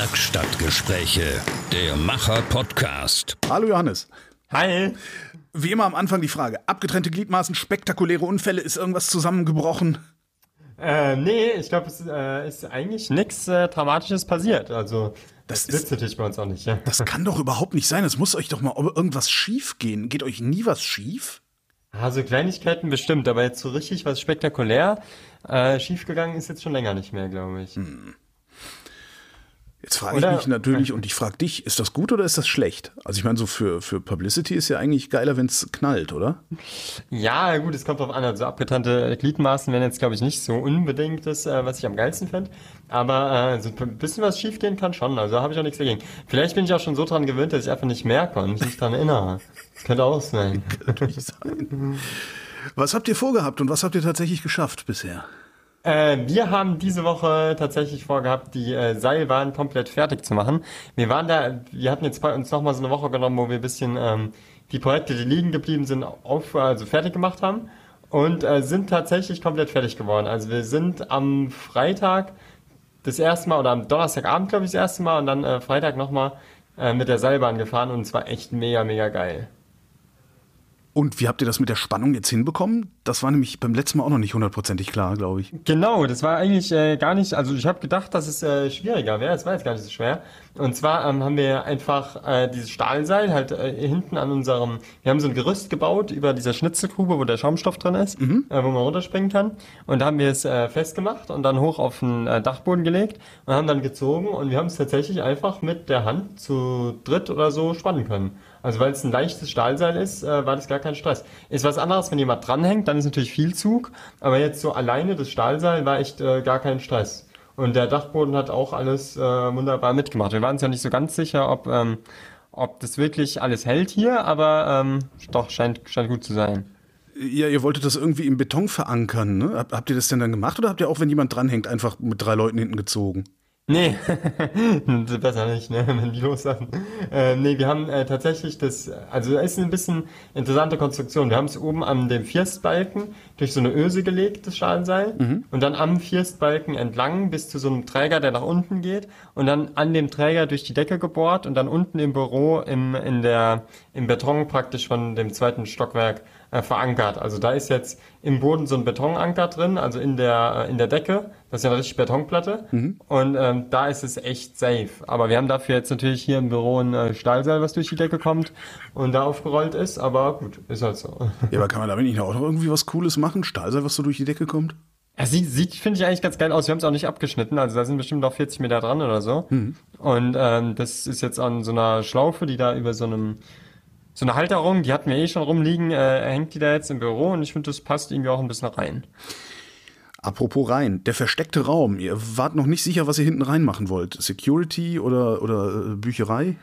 Werkstattgespräche, der Macher-Podcast. Hallo Johannes. Hi. Wie immer am Anfang die Frage: Abgetrennte Gliedmaßen, spektakuläre Unfälle, ist irgendwas zusammengebrochen? Äh, nee, ich glaube, es äh, ist eigentlich nichts äh, Dramatisches passiert. Also, Das das, ist- natürlich bei uns auch nicht. Ja. Das kann doch überhaupt nicht sein. Es muss euch doch mal irgendwas schief gehen. Geht euch nie was schief? Also Kleinigkeiten bestimmt, aber jetzt so richtig was spektakulär äh, schiefgegangen ist jetzt schon länger nicht mehr, glaube ich. Jetzt frage ich mich natürlich und ich frage dich, ist das gut oder ist das schlecht? Also ich meine, so für, für Publicity ist ja eigentlich geiler, wenn es knallt, oder? Ja, gut, es kommt drauf an. Also abgetrennte Gliedmaßen wären jetzt, glaube ich, nicht so unbedingt das, äh, was ich am geilsten fände. Aber äh, so ein bisschen was schiefgehen kann schon. Also habe ich auch nichts dagegen. Vielleicht bin ich auch schon so dran gewöhnt, dass ich einfach nicht merke und mich nicht dran erinnere. Das könnte auch sein. Natürlich sein. Was habt ihr vorgehabt und was habt ihr tatsächlich geschafft bisher? Äh, wir haben diese Woche tatsächlich vorgehabt, die äh, Seilbahn komplett fertig zu machen. Wir waren da, wir hatten jetzt bei uns nochmal so eine Woche genommen, wo wir ein bisschen ähm, die Projekte, die liegen geblieben sind, auf, also fertig gemacht haben und äh, sind tatsächlich komplett fertig geworden. Also wir sind am Freitag das erste Mal oder am Donnerstagabend, glaube ich, das erste Mal und dann äh, Freitag nochmal äh, mit der Seilbahn gefahren und es war echt mega, mega geil. Und wie habt ihr das mit der Spannung jetzt hinbekommen? Das war nämlich beim letzten Mal auch noch nicht hundertprozentig klar, glaube ich. Genau, das war eigentlich äh, gar nicht, also ich habe gedacht, dass es äh, schwieriger wäre, es war jetzt gar nicht so schwer. Und zwar ähm, haben wir einfach äh, dieses Stahlseil halt äh, hinten an unserem, wir haben so ein Gerüst gebaut über dieser Schnitzelgrube, wo der Schaumstoff drin ist, äh, wo man runterspringen kann. Und da haben wir es äh, festgemacht und dann hoch auf den Dachboden gelegt und haben dann gezogen und wir haben es tatsächlich einfach mit der Hand zu dritt oder so spannen können. Also weil es ein leichtes Stahlseil ist, äh, war das gar kein Stress. Ist was anderes, wenn jemand dranhängt, dann ist natürlich viel Zug, aber jetzt so alleine das Stahlseil war echt äh, gar kein Stress. Und der Dachboden hat auch alles äh, wunderbar mitgemacht. Wir waren uns ja nicht so ganz sicher, ob, ähm, ob das wirklich alles hält hier, aber ähm, doch, scheint, scheint gut zu sein. Ja, ihr wolltet das irgendwie im Beton verankern, ne? Hab- Habt ihr das denn dann gemacht oder habt ihr auch, wenn jemand dranhängt, einfach mit drei Leuten hinten gezogen? Nee, besser nicht, ne, wenn die loslassen. Äh, nee, wir haben äh, tatsächlich das, also es ist ein bisschen interessante Konstruktion. Wir haben es oben an dem Firstbalken durch so eine Öse gelegt, das Schalenseil, und dann am Firstbalken entlang bis zu so einem Träger, der nach unten geht, und dann an dem Träger durch die Decke gebohrt und dann unten im Büro im, in der, im Beton praktisch von dem zweiten Stockwerk äh, verankert. Also da ist jetzt im Boden so ein Betonanker drin, also in der, äh, in der Decke. Das ist ja eine richtig Betonplatte. Und ähm, da ist es echt safe. Aber wir haben dafür jetzt natürlich hier im Büro ein äh, Stahlseil, was durch die Decke kommt und da aufgerollt ist. Aber gut, ist halt so. Ja, aber kann man damit nicht auch noch irgendwie was Cooles machen? Stahlseil, was so durch die Decke kommt? Es sieht, sieht finde ich eigentlich ganz geil aus. Wir haben es auch nicht abgeschnitten, also da sind bestimmt noch 40 Meter dran oder so. Und ähm, das ist jetzt an so einer Schlaufe, die da über so einem so eine Halterung, die hatten wir eh schon rumliegen, äh, hängt die da jetzt im Büro und ich finde, das passt irgendwie auch ein bisschen rein. Apropos rein, der versteckte Raum. Ihr wart noch nicht sicher, was ihr hinten reinmachen wollt. Security oder, oder äh, Bücherei?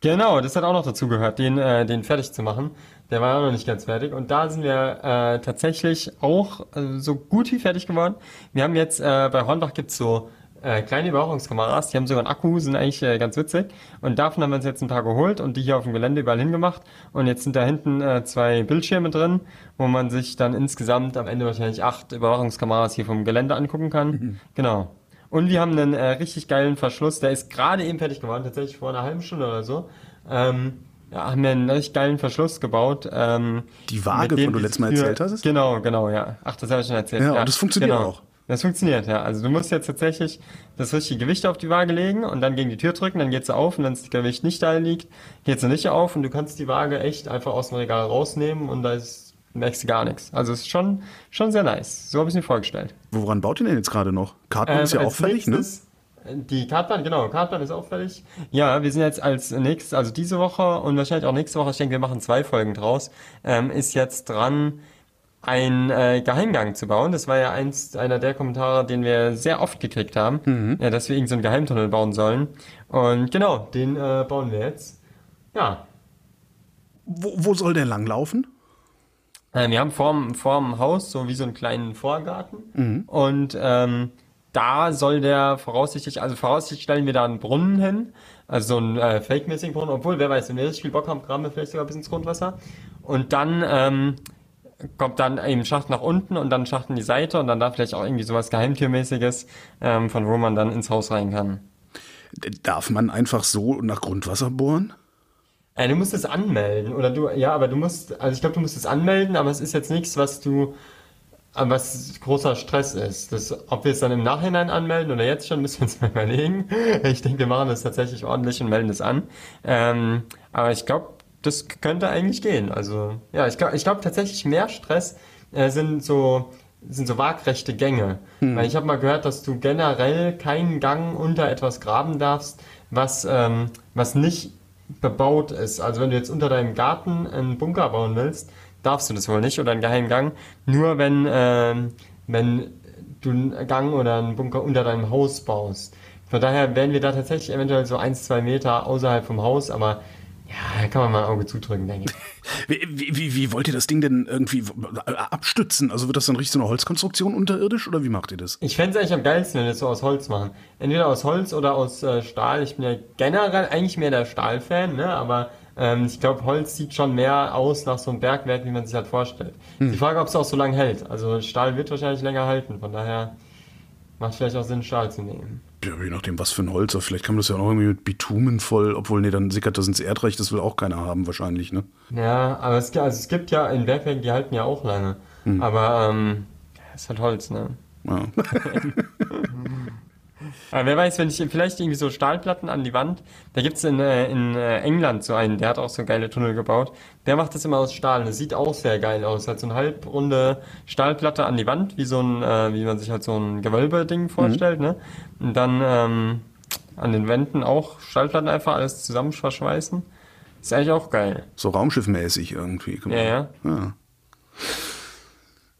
Genau, das hat auch noch dazu gehört, den, äh, den fertig zu machen. Der war auch noch nicht ganz fertig. Und da sind wir äh, tatsächlich auch äh, so gut wie fertig geworden. Wir haben jetzt, äh, bei Hornbach gibt's so äh, kleine Überwachungskameras, die haben sogar einen Akku, sind eigentlich äh, ganz witzig. Und davon haben wir uns jetzt ein paar geholt und die hier auf dem Gelände überall hingemacht. Und jetzt sind da hinten äh, zwei Bildschirme drin, wo man sich dann insgesamt am Ende wahrscheinlich acht Überwachungskameras hier vom Gelände angucken kann. Genau. Und wir haben einen äh, richtig geilen Verschluss, der ist gerade eben fertig geworden, tatsächlich vor einer halben Stunde oder so. Ähm, ja, haben wir einen richtig geilen Verschluss gebaut. Ähm, Die Waage, von du letztes Mal erzählt hast? Genau, genau, ja. Ach, das habe ich schon erzählt. Ja, und das funktioniert genau. auch. Das funktioniert, ja. Also du musst jetzt tatsächlich das richtige Gewicht auf die Waage legen und dann gegen die Tür drücken, dann geht sie auf und wenn das Gewicht nicht da liegt, geht sie nicht auf und du kannst die Waage echt einfach aus dem Regal rausnehmen und da ist, merkst du gar nichts. Also es ist schon, schon sehr nice. So habe ich es mir vorgestellt. Woran baut ihr denn jetzt gerade noch? Kartmann Ähm, ist ja auch fertig, ne? nächstes- Die Kartbahn, genau, Kartbahn ist auch fertig. Ja, wir sind jetzt als nächstes, also diese Woche und wahrscheinlich auch nächste Woche, ich denke, wir machen zwei Folgen draus, ähm, ist jetzt dran, einen äh, Geheimgang zu bauen. Das war ja eins einer der Kommentare, den wir sehr oft gekriegt haben, ja, dass wir irgendeinen so einen Geheimtunnel bauen sollen. Und genau, den äh, bauen wir jetzt. Ja, Wo, wo soll der langlaufen? Äh, wir haben vorm, vorm Haus so wie so einen kleinen Vorgarten. Und ähm, da soll der voraussichtlich, also voraussichtlich stellen wir da einen Brunnen hin. Also so einen äh, fake-mäßigen Brunnen. Obwohl, wer weiß, wenn wir richtig viel Bock haben, graben wir vielleicht sogar bis ins Grundwasser. Und dann ähm, kommt dann eben Schacht nach unten und dann Schacht in die Seite und dann da vielleicht auch irgendwie sowas Geheimtürmäßiges, ähm, von wo man dann ins Haus rein kann. Darf man einfach so nach Grundwasser bohren? Äh, du musst es anmelden. Oder du, ja, aber du musst, also ich glaube, du musst es anmelden, aber es ist jetzt nichts, was du, äh, was großer Stress ist. Das, ob wir es dann im Nachhinein anmelden oder jetzt schon, müssen wir uns mal überlegen. Ich denke, wir machen das tatsächlich ordentlich und melden es an. Ähm, aber ich glaube, das könnte eigentlich gehen. Also, ja, ich glaube ich glaub tatsächlich mehr Stress äh, sind so, sind so waagrechte Gänge. Weil ich habe mal gehört, dass du generell keinen Gang unter etwas graben darfst, was, ähm, was nicht bebaut ist. Also wenn du jetzt unter deinem Garten einen Bunker bauen willst, darfst du das wohl nicht oder einen geheimen Gang. Nur wenn, ähm, wenn du einen Gang oder einen Bunker unter deinem Haus baust. Von daher wären wir da tatsächlich eventuell so ein, zwei Meter außerhalb vom Haus, aber ja, da kann man mal ein Auge zudrücken, denke ich. Wie, wie, wie, wollt ihr das Ding denn irgendwie abstützen? Also wird das dann richtig so eine Holzkonstruktion unterirdisch oder wie macht ihr das? Ich fände es eigentlich am geilsten, wenn wir es so aus Holz machen. Entweder aus Holz oder aus äh, Stahl. Ich bin ja generell eigentlich mehr der Stahlfan, ne? aber ähm, ich glaube, Holz sieht schon mehr aus nach so einem Bergwerk, wie man sich halt vorstellt. Die Frage, ob es auch so lange hält. Also Stahl wird wahrscheinlich länger halten, von daher macht vielleicht auch Sinn, Stahl zu nehmen. Ja, je nachdem, was für ein Holz. Aber vielleicht kann man das ja auch irgendwie mit Bitumen voll, obwohl, nee, dann sickert das ins Erdreich, das will auch keiner haben wahrscheinlich, ne? Ja, aber es, also es gibt ja in Bergwerken, die halten ja auch lange. Aber ähm, ist halt Holz, ne? Ja. Aber wer weiß, wenn ich vielleicht irgendwie so Stahlplatten an die Wand, da gibt's in, äh, in äh, England so einen, der hat auch so geile Tunnel gebaut. Der macht das immer aus Stahl. Das sieht auch sehr geil aus. Hat so eine halbrunde Stahlplatte an die Wand, wie so ein, äh, wie man sich halt so ein Gewölbe-Ding vorstellt, ne? Und dann ähm, an den Wänden auch Stahlplatten einfach alles zusammen verschweißen. Ist eigentlich auch geil. So raumschiffmäßig irgendwie. Mal. Ja, ja. ja.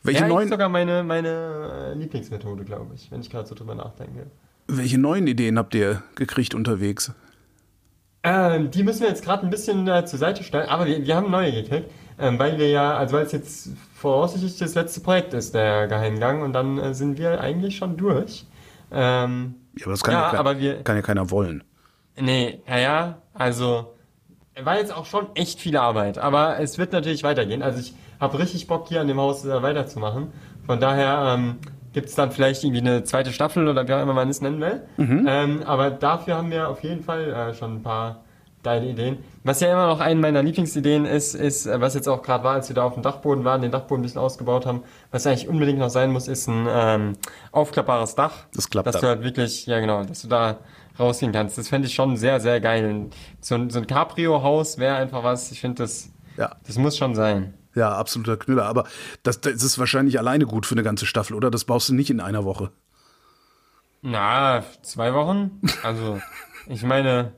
Welche, ja, ist neuen, sogar meine, meine Lieblingsmethode, glaube ich, wenn ich gerade so drüber nachdenke. Welche neuen Ideen habt ihr gekriegt unterwegs? Ähm, die müssen wir jetzt gerade ein bisschen äh, zur Seite stellen, aber wir, wir haben neue gekriegt, ähm, weil wir ja, also weil es jetzt voraussichtlich das letzte Projekt ist, der Geheimgang, und dann äh, sind wir eigentlich schon durch. Ähm, Ja, aber das kann ja, Ja, kein- aber wir- kann ja keiner wollen. nee, naja, also war jetzt auch schon echt viel Arbeit, aber es wird natürlich weitergehen. Also ich habe richtig Bock hier an dem Haus äh, weiterzumachen. Von daher ähm, gibt es dann vielleicht irgendwie eine zweite Staffel oder wie auch immer man es nennen will. Ähm, aber dafür haben wir auf jeden Fall äh, schon ein paar geile Ideen. Was ja immer noch eine meiner Lieblingsideen ist, ist, äh, was jetzt auch gerade war, als wir da auf dem Dachboden waren, den Dachboden ein bisschen ausgebaut haben, was eigentlich unbedingt noch sein muss, ist ein ähm, aufklappbares Dach. Das klappt Dass da. du halt wirklich, ja genau, dass du da rausgehen kannst. Das fände ich schon sehr, sehr geil. So ein, so ein Cabrio-Haus wäre einfach was, ich finde, das, Ja. das muss schon sein. Ja, absoluter Knüller. Aber das, das ist wahrscheinlich alleine gut für eine ganze Staffel, oder? Das baust du nicht in einer Woche. Na, zwei Wochen? Also, ich meine,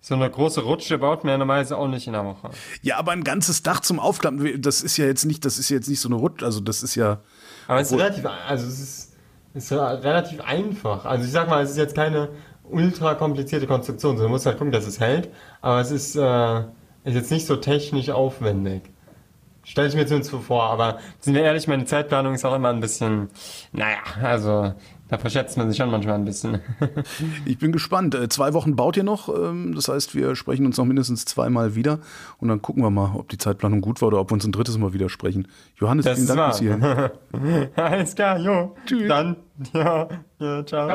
so eine große Rutsche baut man ja normalerweise auch nicht in einer Woche. Ja, aber ein ganzes Dach zum Aufklappen, das ist ja jetzt nicht, das ist jetzt nicht so eine Rutsche, also das ist ja. Aber es ist relativ, also es ist, ist relativ einfach. Also ich sag mal, es ist jetzt keine ultra komplizierte Konstruktion, sondern du musst halt gucken, dass es hält. Aber es ist, äh, ist jetzt nicht so technisch aufwendig. Stelle ich mir zumindest so vor, aber sind wir ehrlich, meine Zeitplanung ist auch immer ein bisschen, naja, also da verschätzt man sich schon manchmal ein bisschen. Ich bin gespannt. Äh, Zwei Wochen baut ihr noch. ähm, Das heißt, wir sprechen uns noch mindestens zweimal wieder. Und dann gucken wir mal, ob die Zeitplanung gut war oder ob wir uns ein drittes Mal wieder sprechen. Johannes, Das vielen Dank bis hierhin. Alles klar, jo. Tschüss. Dann, ja, ja, ciao.